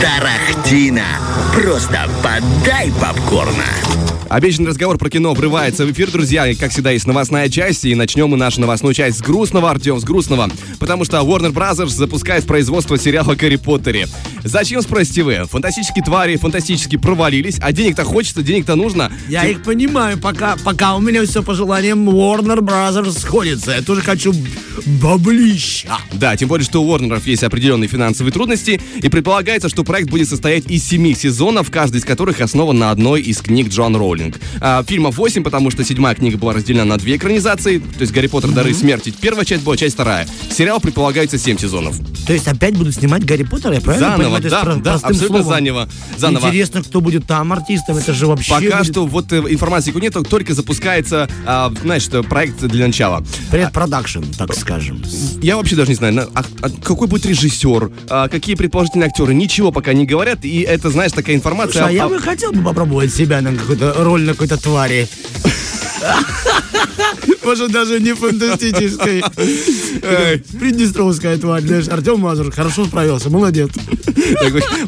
Тарахтина. Просто подай попкорна. Обещанный разговор про кино врывается в эфир, друзья. И, как всегда, есть новостная часть. И начнем мы нашу новостную часть с грустного, Артем, с грустного. Потому что Warner Brothers запускает производство сериала Гарри Поттере. Зачем, спросите вы? Фантастические твари фантастически провалились, а денег-то хочется, денег-то нужно. Я Тем- их понимаю, пока, пока у меня все по желаниям Warner Brothers сходится. Я тоже хочу баблища. Да, тем более, что у Warner есть определенные финансовые трудности, и предполагается, что проект будет состоять из семи сезонов, каждый из которых основан на одной из книг Джон Роулинг. А, фильмов 8, потому что седьмая книга была разделена на две экранизации, то есть «Гарри Поттер. Дары смерти». Первая часть была, часть вторая. Сериал предполагается 7 сезонов. То есть опять будут снимать Гарри Поттера, я правильно Заново, есть да, про- да, абсолютно словом. заново. заново. Интересно, кто будет там артистом, это же вообще Пока будет что вот э, информации нет, только запускается, а, знаешь, проект для начала. предпродакшн, так скажем. Я вообще даже не знаю, на- а- а какой будет режиссер, а, какие предположительные актеры, ничего пока не говорят, и это, знаешь, такая информация... Слушай, а я бы хотел бы попробовать себя на какую-то роль на какой-то твари. Может, даже не фантастической. Приднестровская тварь, знаешь, Артем Мазур хорошо справился, молодец.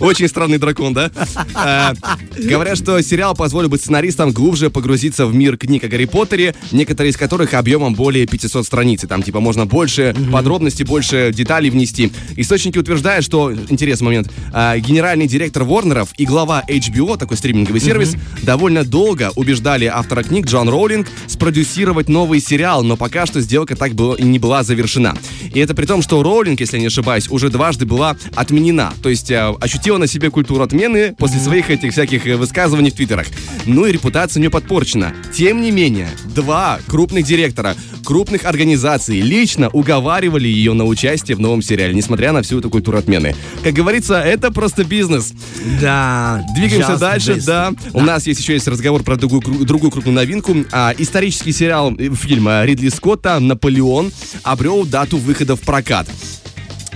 Очень странный дракон, да? А, Говорят, что сериал позволит быть сценаристам глубже погрузиться в мир книг о Гарри Поттере, некоторые из которых объемом более 500 страниц. И там, типа, можно больше подробностей, больше деталей внести. Источники утверждают, что, интересный момент, а, генеральный директор Ворнеров и глава HBO, такой стриминговый сервис, довольно долго убеждали автора книг Джон Роулинг спродюсировать новый сериал, но пока что сделка так было, и не была завершена. И это при том, что Роулинг, если я не ошибаюсь, уже дважды была отменена. То есть э, ощутила на себе культуру отмены после своих этих всяких э, высказываний в твиттерах. Ну и репутация у нее подпорчена. Тем не менее, два крупных директора крупных организаций лично уговаривали ее на участие в новом сериале, несмотря на всю эту культуру отмены. Как говорится, это просто бизнес. Да. Двигаемся дальше, this. да. У нас есть еще есть разговор про другую, другую крупную новинку. А, исторический сериал э, фильма Ридли Скотта «Наполеон» обрел дату выхода в прокат.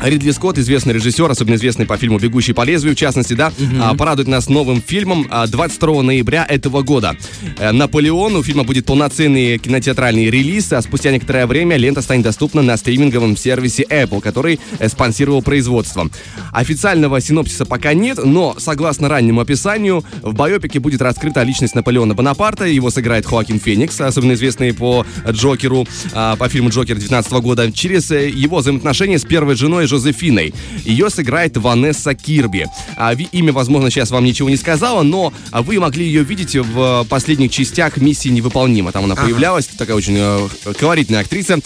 Ридли Скотт, известный режиссер, особенно известный по фильму «Бегущий по лезвию», в частности, да, а, порадует нас новым фильмом а, 22 ноября этого года. Э, «Наполеон», у фильма будет полноценный кинотеатральный релиз, а спустя некоторое время лента станет доступна на стриминговом сервисе Apple, который э, спонсировал производство. Официального синопсиса пока нет, но, согласно раннему описанию, в байопике будет раскрыта личность Наполеона Бонапарта, его сыграет Хоакин Феникс, особенно известный по Джокеру, а, по фильму «Джокер» 19 года, через э, его взаимоотношения с первой женой Жозефиной. Ее сыграет Ванесса Кирби. А, имя, возможно, сейчас вам ничего не сказала, но вы могли ее видеть в э, последних частях «Миссии невыполнима». Там она появлялась, такая очень э, колоритная актриса.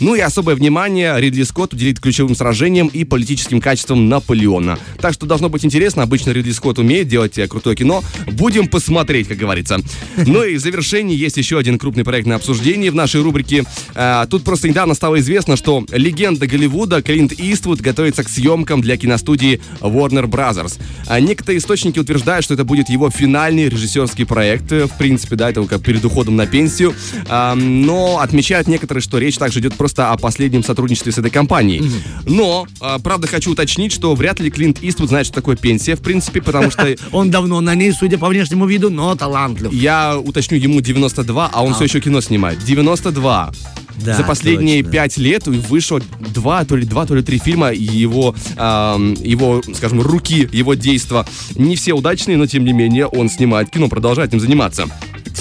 Ну и особое внимание Ридли Скотт уделит ключевым сражениям и политическим качествам Наполеона. Так что должно быть интересно. Обычно Ридли Скотт умеет делать э, крутое кино. Будем посмотреть, как говорится. Ну и в завершении есть еще один крупный проект на обсуждении в нашей рубрике. А, Тут просто недавно стало известно, что легенда Голливуда Клинт Иствуд готовится к съемкам для киностудии Warner Brothers. А Некоторые источники утверждают, что это будет его финальный режиссерский проект. Э, В принципе, да, это как перед уходом на пенсию. А, Но отмечают некоторые, что речь также идет просто о последнем сотрудничестве с этой компанией. Но, а, правда, хочу уточнить, что вряд ли Клинт Иствуд знает, что такое пенсия, в принципе, потому что Он давно на ней, судя по внешнему виду, но талантлив. я уточню, ему 92, а он все еще кино снимает. 92. Да, За последние точно. пять лет вышло два, то ли два, то ли три фильма его, ам, его, скажем, руки, его действа. Не все удачные, но тем не менее он снимает кино, продолжает этим заниматься.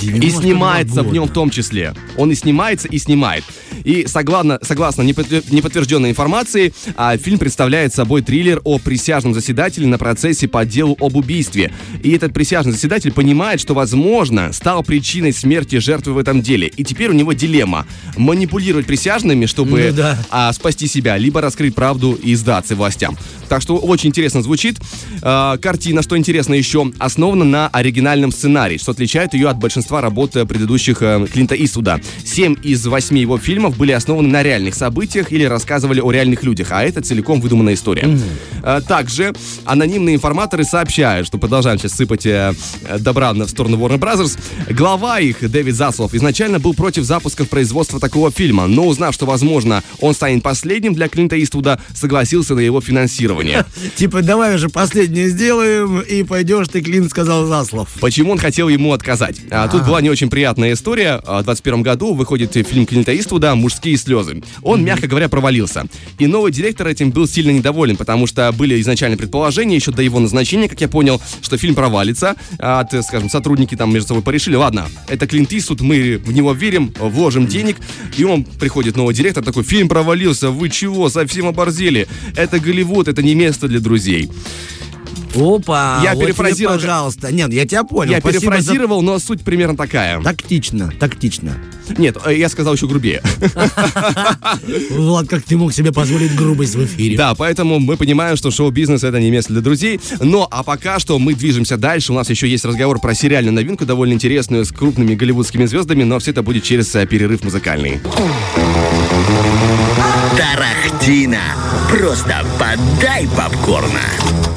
И 92 снимается в нем в года. том числе. Он и снимается, и снимает. И согласно, согласно неподтвер- неподтвержденной информации, а, фильм представляет собой триллер о присяжном заседателе на процессе по делу об убийстве. И этот присяжный заседатель понимает, что, возможно, стал причиной смерти жертвы в этом деле. И теперь у него дилемма. Манипулировать присяжными, чтобы Ну да. а, спасти себя, либо раскрыть правду и сдаться властям. Так что очень интересно звучит. А, картина, что интересно еще, основана на оригинальном сценарии, что отличает ее от большинства работ э, предыдущих э, Клинта Иствуда. Семь из восьми его фильмов были основаны на реальных событиях или рассказывали о реальных людях, а это целиком выдуманная история. А, также анонимные информаторы сообщают, что продолжаем сейчас сыпать э, э, добра в сторону Warner Brothers. Глава их, Дэвид Заслов, изначально был против запуска в производство такого фильма, но узнав, что, возможно, он станет последним для Клинта Иствуда, согласился на его финансирование. Типа, давай уже последнее сделаем, и пойдешь ты, Клин, сказал Заслов. Почему он хотел ему отказать? А, тут тут была не очень приятная история. А, В 21 году выходит фильм Клинта Иствуда «Мужские слезы». Он, мягко говоря, провалился. И новый директор этим был сильно недоволен, потому что были изначально предположения, еще до его назначения, как я понял, что фильм провалится. А, скажем, сотрудники там между собой порешили, ладно, это Клинт Иствуд, мы в него верим, вложим денег. И он приходит новый директор, такой, фильм провалился, вы чего, совсем оборзели? Это Голливуд, это не место для друзей. Опа, Я вот тебе, перефразировал- пожалуйста. Нет, я тебя понял. Я Спасибо за- перефразировал, но суть примерно такая. Тактично, тактично. Нет, э, я сказал еще грубее. Влад, как ты мог себе позволить грубость в эфире? Да, поэтому мы понимаем, что шоу-бизнес это не место для друзей. Но, а пока что мы движемся дальше. У нас еще есть разговор про сериальную новинку, довольно интересную, с крупными голливудскими звездами, но все это будет через э, перерыв музыкальный. Тарахтина. Просто подай попкорна.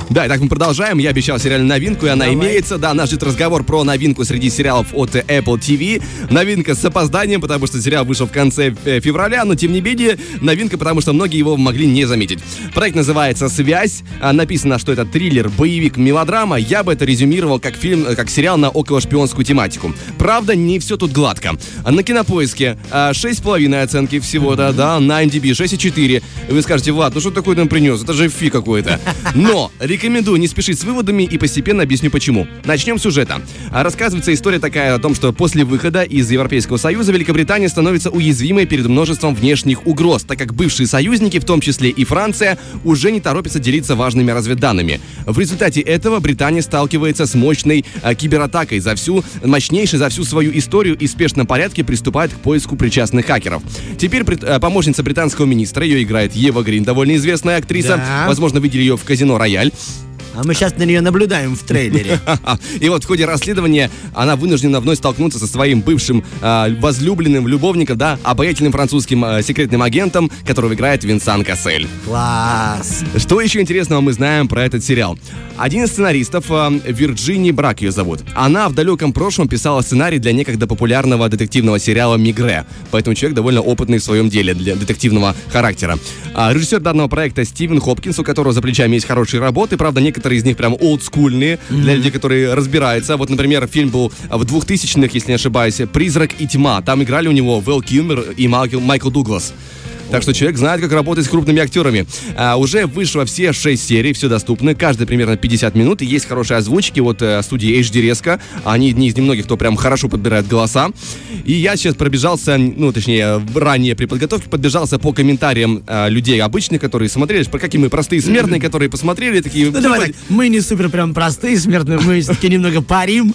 Да, итак, мы продолжаем. Я обещал сериальную новинку, и она Давай. имеется. Да, нас ждет разговор про новинку среди сериалов от Apple TV. Новинка с опозданием, потому что сериал вышел в конце февраля, но тем не менее новинка, потому что многие его могли не заметить. Проект называется «Связь». А, Написано, что это триллер, боевик, мелодрама. Я бы это резюмировал как фильм, э, как сериал на околошпионскую тематику. Правда, не все тут гладко. А На кинопоиске а, 6,5 оценки всего, да, да, на MDB 6,4. И вы скажете, Влад, ну что такое там принес? Это же фи какой-то. Но рекомендую не спешить с выводами и постепенно объясню почему. Начнем с сюжета. А Рассказывается история такая о том, что после выхода из Европейского Союза Великобритания становится уязвимой перед множеством внешних угроз, так как бывшие союзники, в том числе и Франция, уже не торопятся делиться важными разведданными. В результате этого Британия сталкивается с мощной а, кибератакой за всю, мощнейшей за всю свою историю и в спешном порядке приступает к поиску причастных хакеров. Теперь а, помощница британского министра, ее играет Ева Грин, довольно известная актриса, Да. возможно, видели ее в казино «Рояль». А мы сейчас на нее наблюдаем в трейлере. И вот в ходе расследования она вынуждена вновь столкнуться со своим бывшим а, возлюбленным любовником, да, обаятельным французским а, секретным агентом, которого играет Винсан Кассель. Класс. Что еще интересного мы знаем про этот сериал? Один из сценаристов, а, Вирджини Брак ее зовут. Она в далеком прошлом писала сценарий для некогда популярного детективного сериала «Мигре». Поэтому человек довольно опытный в своем деле для детективного характера. А, режиссер данного проекта Стивен Хопкинс, у которого за плечами есть хорошие работы. Правда, некоторые из них прям олдскульные, для людей, которые разбираются. Вот, например, фильм был в 2000-х, если не ошибаюсь, «Призрак и тьма». Там играли у него Вэл Килмер и Майкл Дуглас. Так что человек знает, как работать с крупными актерами. А, уже вышло все 6 серий, все доступны, каждый примерно 50 минут. И есть хорошие озвучки от э, студии HD Резко. Они одни из немногих, кто прям хорошо подбирает голоса. И я сейчас пробежался, ну, точнее, ранее при подготовке подбежался по комментариям э, людей обычных, которые смотрели, про какие мы простые смертные, которые посмотрели, такие... Ну давай так, мы не супер прям простые смертные, мы все-таки немного парим.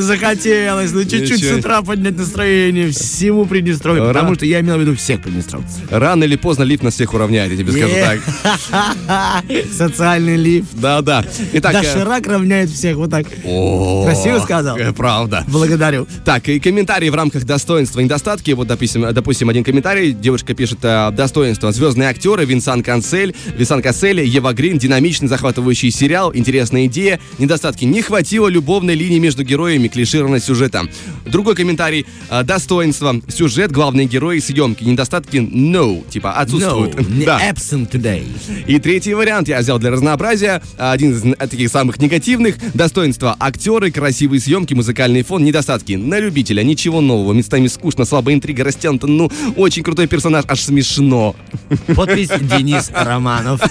Захотелось, ну чуть-чуть с утра поднять настроение всему Приднестровью, потому что я имел в виду всех приднестровцев. Рано или поздно лифт нас всех уравняет, я тебе скажу так. Социальный лифт. Да-да. Итак, э, Доширак равняет всех, вот так. Красиво сказал? э, Правда. Благодарю. Так, и комментарии в рамках достоинства и недостатки. Вот, допустим, допустим, один комментарий. Девушка пишет э, достоинство. Звездные актеры Винсан Канцель, Винсан Кассель, Ева Грин, динамичный, захватывающий сериал, интересная идея. Недостатки. Не хватило любовной линии между героями, клишированность сюжета. Другой комментарий. э, Достоинство. Сюжет, главные герои, съемки. Недостатки no, типа отсутствуют. No, Да. absent today. И третий вариант я взял для разнообразия. Один из таких самых негативных. Достоинства. Актеры, красивые съемки, музыкальный фон. Недостатки. На любителя. Ничего нового. Местами скучно, слабая интрига, растянута. Ну, очень крутой персонаж. Аж смешно. Подпись Денис Романов.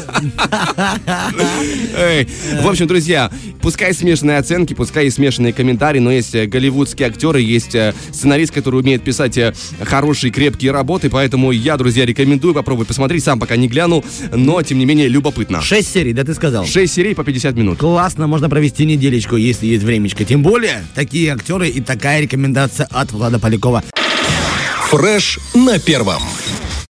В общем, друзья, пускай смешанные оценки, пускай и смешанные комментарии, но есть э, голливудские актеры, есть э, сценарист, который умеет писать э, хорошие, крепкие работы, поэтому я, друзья, рекомендую попробовать посмотреть, сам пока не глянул, но, тем не менее, любопытно. Шесть серий, да ты сказал? 6 серий по 50 минут. Классно, можно провести неделечку, если есть времечко. Тем более, такие актеры и такая рекомендация от Влада Полякова. Фреш на первом.